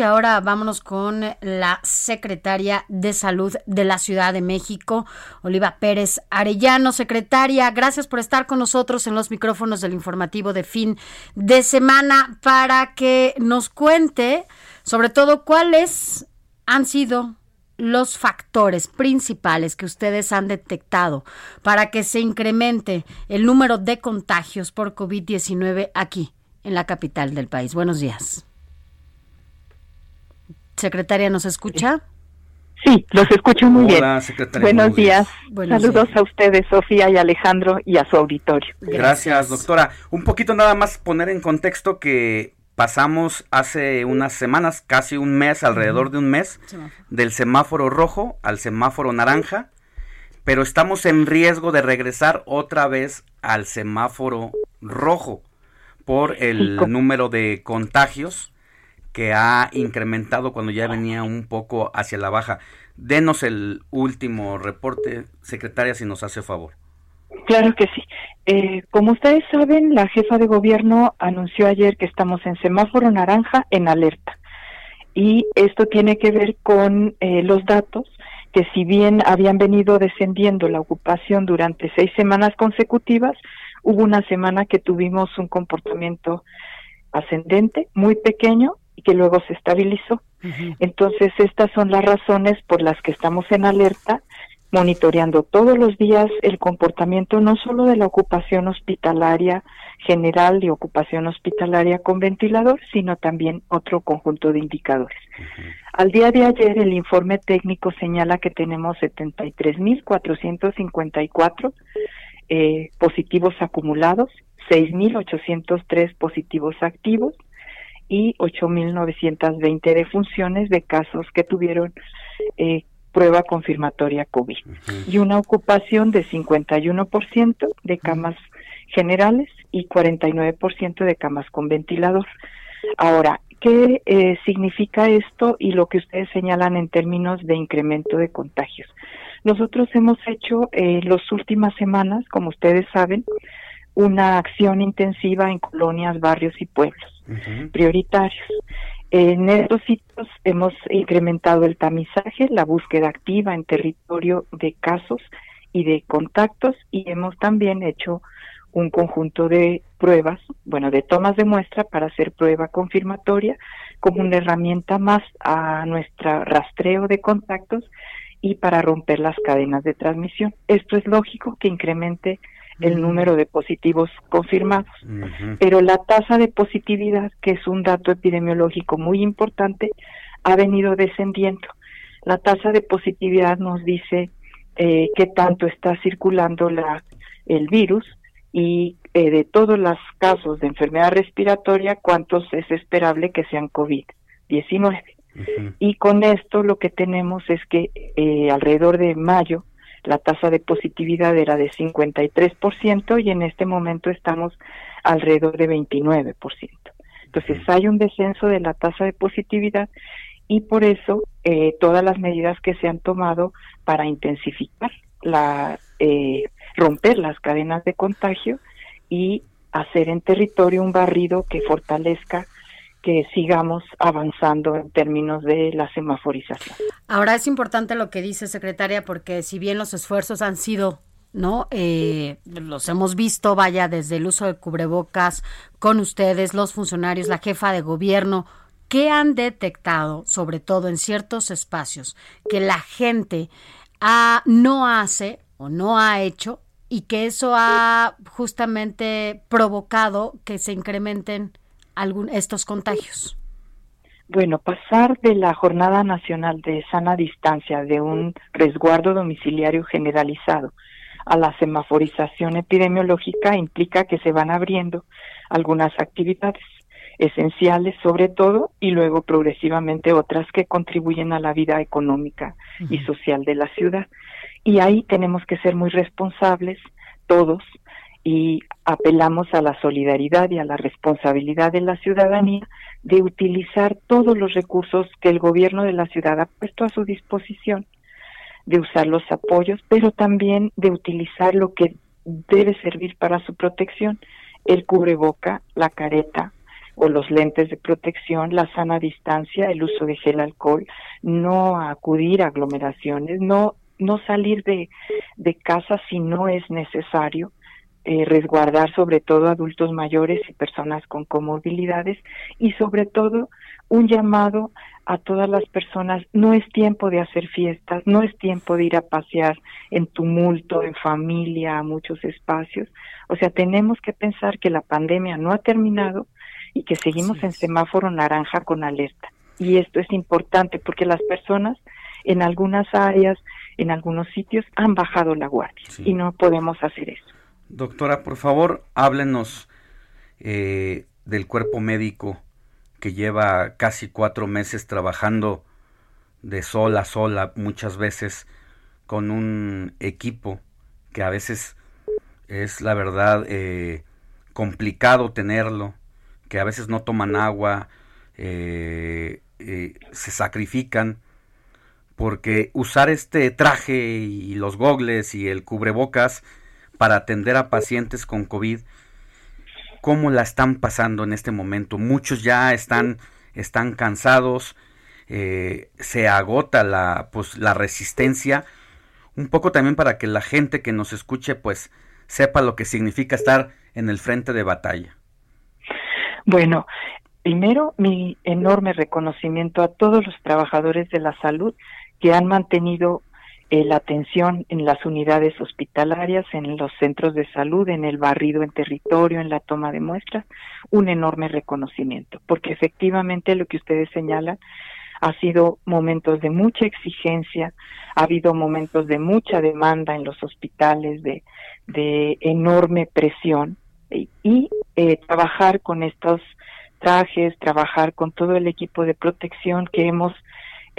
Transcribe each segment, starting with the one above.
Y ahora vámonos con la secretaria de Salud de la Ciudad de México, Oliva Pérez Arellano. Secretaria, gracias por estar con nosotros en los micrófonos del informativo de fin de semana para que nos cuente sobre todo cuáles han sido los factores principales que ustedes han detectado para que se incremente el número de contagios por COVID-19 aquí, en la capital del país. Buenos días. Secretaria, ¿nos escucha? Sí, los escucho muy bien. Hola, secretaria. Buenos días. Buenos Saludos días. a ustedes, Sofía y Alejandro, y a su auditorio. Gracias, doctora. Un poquito nada más poner en contexto que pasamos hace unas semanas, casi un mes, alrededor de un mes, del semáforo rojo al semáforo naranja, pero estamos en riesgo de regresar otra vez al semáforo rojo por el número de contagios que ha incrementado cuando ya venía un poco hacia la baja. Denos el último reporte, secretaria, si nos hace favor. Claro que sí. Eh, como ustedes saben, la jefa de gobierno anunció ayer que estamos en semáforo naranja en alerta. Y esto tiene que ver con eh, los datos que si bien habían venido descendiendo la ocupación durante seis semanas consecutivas, hubo una semana que tuvimos un comportamiento ascendente, muy pequeño, y que luego se estabilizó. Entonces, estas son las razones por las que estamos en alerta, monitoreando todos los días el comportamiento no solo de la ocupación hospitalaria general y ocupación hospitalaria con ventilador, sino también otro conjunto de indicadores. Al día de ayer, el informe técnico señala que tenemos 73.454 eh, positivos acumulados, 6.803 positivos activos y 8.920 defunciones de casos que tuvieron eh, prueba confirmatoria COVID y una ocupación de 51% de camas generales y 49% de camas con ventilador. Ahora, ¿qué eh, significa esto y lo que ustedes señalan en términos de incremento de contagios? Nosotros hemos hecho en las últimas semanas, como ustedes saben, una acción intensiva en colonias, barrios y pueblos prioritarios. En estos sitios hemos incrementado el tamizaje, la búsqueda activa en territorio de casos y de contactos y hemos también hecho un conjunto de pruebas, bueno, de tomas de muestra para hacer prueba confirmatoria como una herramienta más a nuestro rastreo de contactos y para romper las cadenas de transmisión. Esto es lógico que incremente el número de positivos confirmados pero la tasa de positividad, que es un dato epidemiológico muy importante, ha venido descendiendo. La tasa de positividad nos dice eh, qué tanto está circulando la, el virus y eh, de todos los casos de enfermedad respiratoria, cuántos es esperable que sean COVID-19. Y con esto lo que tenemos es que eh, alrededor de mayo la tasa de positividad era de 53% y en este momento estamos alrededor de 29%. Entonces hay un descenso de la tasa de positividad y por eso eh, todas las medidas que se han tomado para intensificar la eh, romper las cadenas de contagio y hacer en territorio un barrido que fortalezca que sigamos avanzando en términos de la semaforización. Ahora es importante lo que dice secretaria porque si bien los esfuerzos han sido ¿no? Eh, los hemos visto, vaya, desde el uso de cubrebocas con ustedes, los funcionarios, la jefa de gobierno, ¿qué han detectado, sobre todo en ciertos espacios, que la gente ha, no hace o no ha hecho y que eso ha justamente provocado que se incrementen algún, estos contagios? Bueno, pasar de la Jornada Nacional de Sana Distancia, de un resguardo domiciliario generalizado, a la semaforización epidemiológica implica que se van abriendo algunas actividades. esenciales sobre todo y luego progresivamente otras que contribuyen a la vida económica y social de la ciudad. Y ahí tenemos que ser muy responsables todos y apelamos a la solidaridad y a la responsabilidad de la ciudadanía de utilizar todos los recursos que el gobierno de la ciudad ha puesto a su disposición, de usar los apoyos, pero también de utilizar lo que debe servir para su protección, el cubreboca, la careta o los lentes de protección, la sana distancia, el uso de gel alcohol, no acudir a aglomeraciones, no no salir de, de casa si no es necesario, eh, resguardar sobre todo adultos mayores y personas con comorbilidades y sobre todo un llamado a todas las personas, no es tiempo de hacer fiestas, no es tiempo de ir a pasear en tumulto, en familia, a muchos espacios. O sea, tenemos que pensar que la pandemia no ha terminado y que seguimos en semáforo naranja con alerta. Y esto es importante porque las personas en algunas áreas, en algunos sitios, han bajado la guardia y no podemos hacer eso. Doctora, por favor, háblenos eh, del cuerpo médico que lleva casi cuatro meses trabajando de sol a sola, muchas veces con un equipo que a veces es la verdad eh, complicado tenerlo, que a veces no toman agua, eh, se sacrifican, porque usar este traje y los gogles y el cubrebocas para atender a pacientes con COVID, ¿cómo la están pasando en este momento? Muchos ya están, están cansados, eh, se agota la, pues, la resistencia, un poco también para que la gente que nos escuche pues sepa lo que significa estar en el frente de batalla. Bueno, primero mi enorme reconocimiento a todos los trabajadores de la salud que han mantenido eh, la atención en las unidades hospitalarias, en los centros de salud, en el barrido en territorio, en la toma de muestras, un enorme reconocimiento, porque efectivamente lo que ustedes señalan ha sido momentos de mucha exigencia, ha habido momentos de mucha demanda en los hospitales, de, de enorme presión, y, eh, trabajar con estos trajes, trabajar con todo el equipo de protección que hemos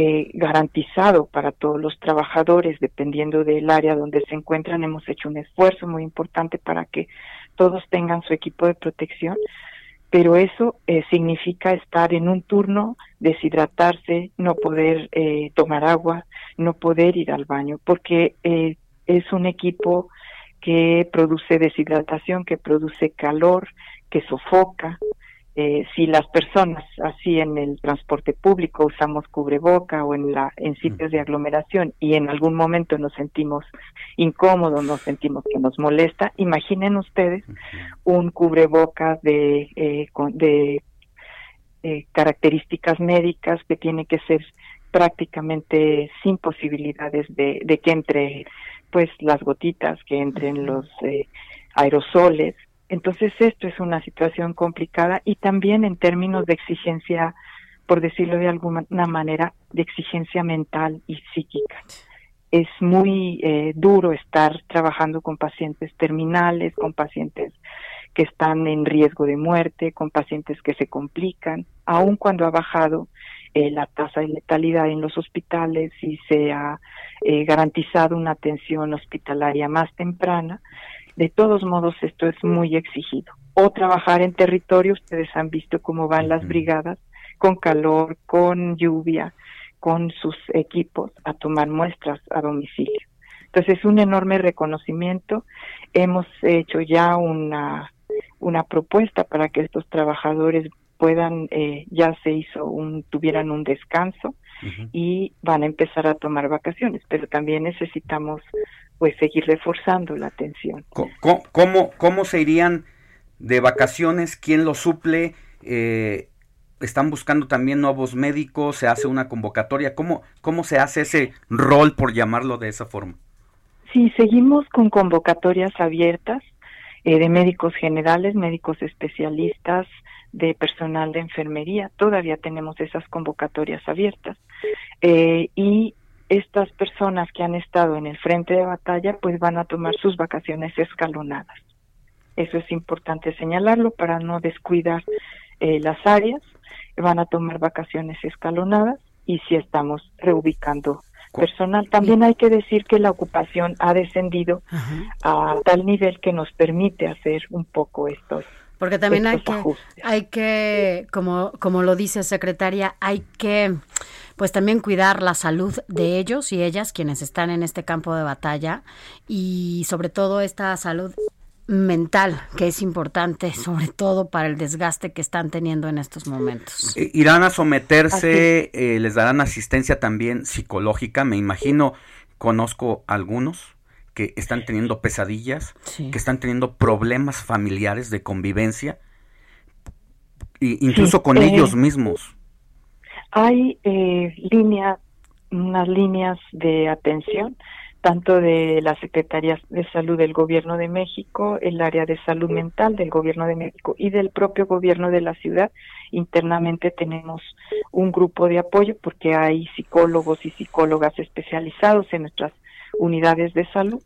eh, garantizado para todos los trabajadores, dependiendo del área donde se encuentran. Hemos hecho un esfuerzo muy importante para que todos tengan su equipo de protección, pero eso eh, significa estar en un turno, deshidratarse, no poder eh, tomar agua, no poder ir al baño, porque es un equipo que produce deshidratación, que produce calor, que sofoca, eh, si las personas así en el transporte público usamos cubreboca o en la en sitios de aglomeración y en algún momento nos sentimos incómodos, nos sentimos que nos molesta, imaginen ustedes un cubreboca de eh, de eh, características médicas que tiene que ser prácticamente sin posibilidades de, de que entre pues las gotitas, que entren los aerosoles, entonces esto es una situación complicada y también en términos de exigencia, por decirlo de alguna manera, de exigencia mental y psíquica. Es muy eh, duro estar trabajando con pacientes terminales, con pacientes que están en riesgo de muerte, con pacientes que se complican, aun cuando ha bajado eh, la tasa de letalidad en los hospitales y se ha eh, garantizado una atención hospitalaria más temprana, de todos modos, esto es muy exigido. O trabajar en territorio, ustedes han visto cómo van las brigadas, con calor, con lluvia, con sus equipos a tomar muestras a domicilio. Entonces, un enorme reconocimiento. Hemos hecho ya una, una propuesta para que estos trabajadores puedan, eh, ya se hizo un, tuvieran un descanso y van a empezar a tomar vacaciones, pero también necesitamos pues seguir reforzando la atención. ¿Cómo, cómo, se irían de vacaciones? ¿Quién lo suple? Eh, ¿Están buscando también nuevos médicos? ¿Se hace una convocatoria? ¿Cómo, ¿Cómo se hace ese rol, por llamarlo de esa forma? Sí, seguimos con convocatorias abiertas eh, de médicos generales, médicos especialistas, de personal de enfermería. Todavía tenemos esas convocatorias abiertas. Eh, y estas personas que han estado en el frente de batalla pues van a tomar sus vacaciones escalonadas. Eso es importante señalarlo para no descuidar eh, las áreas, van a tomar vacaciones escalonadas y si estamos reubicando personal. También hay que decir que la ocupación ha descendido a tal nivel que nos permite hacer un poco estos porque también hay que, hay que, como, como lo dice secretaria, hay que pues también cuidar la salud de ellos y ellas quienes están en este campo de batalla y sobre todo esta salud mental que es importante sobre todo para el desgaste que están teniendo en estos momentos. Eh, irán a someterse, eh, les darán asistencia también psicológica, me imagino, conozco algunos que están teniendo pesadillas, que están teniendo problemas familiares de convivencia, e incluso con eh, ellos mismos. Hay eh, líneas, unas líneas de atención, tanto de la Secretaría de Salud del Gobierno de México, el área de salud mental del Gobierno de México y del propio Gobierno de la ciudad. Internamente tenemos un grupo de apoyo porque hay psicólogos y psicólogas especializados en nuestras unidades de salud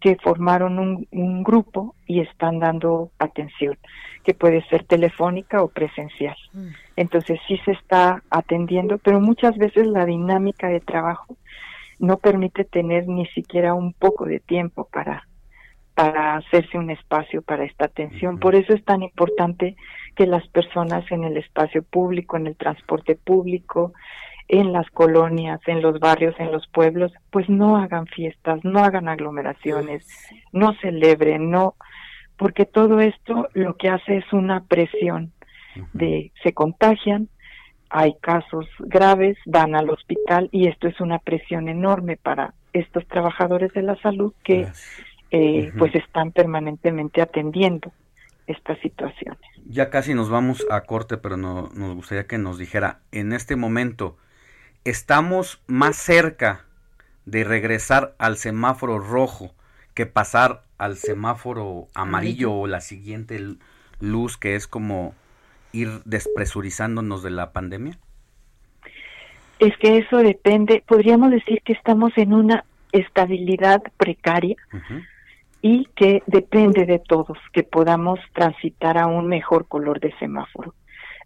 que formaron un, grupo y están dando atención, que puede ser telefónica o presencial. Mm. Entonces sí se está atendiendo, pero muchas veces la dinámica de trabajo no permite tener ni siquiera un poco de tiempo para para hacerse un espacio para esta atención. Por eso es tan importante que las personas en el espacio público, en el transporte público, en las colonias, en los barrios, en los pueblos, pues no hagan fiestas, no hagan aglomeraciones, no celebren, no, porque todo esto lo que hace es una presión de se contagian, hay casos graves, van al hospital y esto es una presión enorme para estos trabajadores de la salud que eh, pues están permanentemente atendiendo estas situaciones. Ya casi nos vamos a corte, pero no, nos gustaría que nos dijera, en este momento, estamos más cerca de regresar al semáforo rojo que pasar al semáforo amarillo o la siguiente luz que es como ir despresurizándonos de la pandemia? Es que eso depende, podríamos decir que estamos en una estabilidad precaria y que depende de todos que podamos transitar a un mejor color de semáforo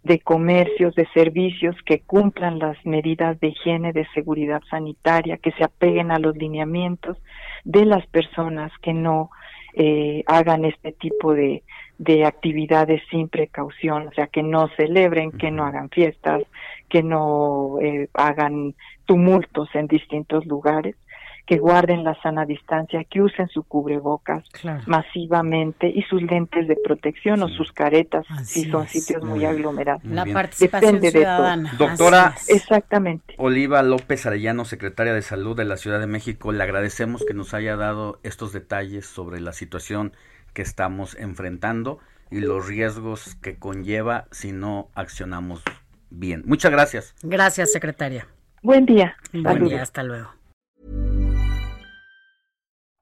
de comercios, de servicios que cumplan las medidas de higiene, de seguridad sanitaria, que se apeguen a los lineamientos de las personas que no eh, hagan este tipo de, de actividades sin precaución, o sea, que no celebren, que no hagan fiestas, que no eh, hagan tumultos en distintos lugares que guarden la sana distancia, que usen su cubrebocas masivamente y sus lentes de protección o sus caretas si son sitios muy, aglomerados. La participación ciudadana. Doctora exactamente. Oliva López Arellano, secretaria de Salud de la Ciudad de México, le agradecemos que nos haya dado estos detalles sobre la situación que estamos enfrentando y los riesgos que conlleva si no accionamos bien. Muchas gracias. Gracias, secretaria. Buen día. Buen día, hasta luego.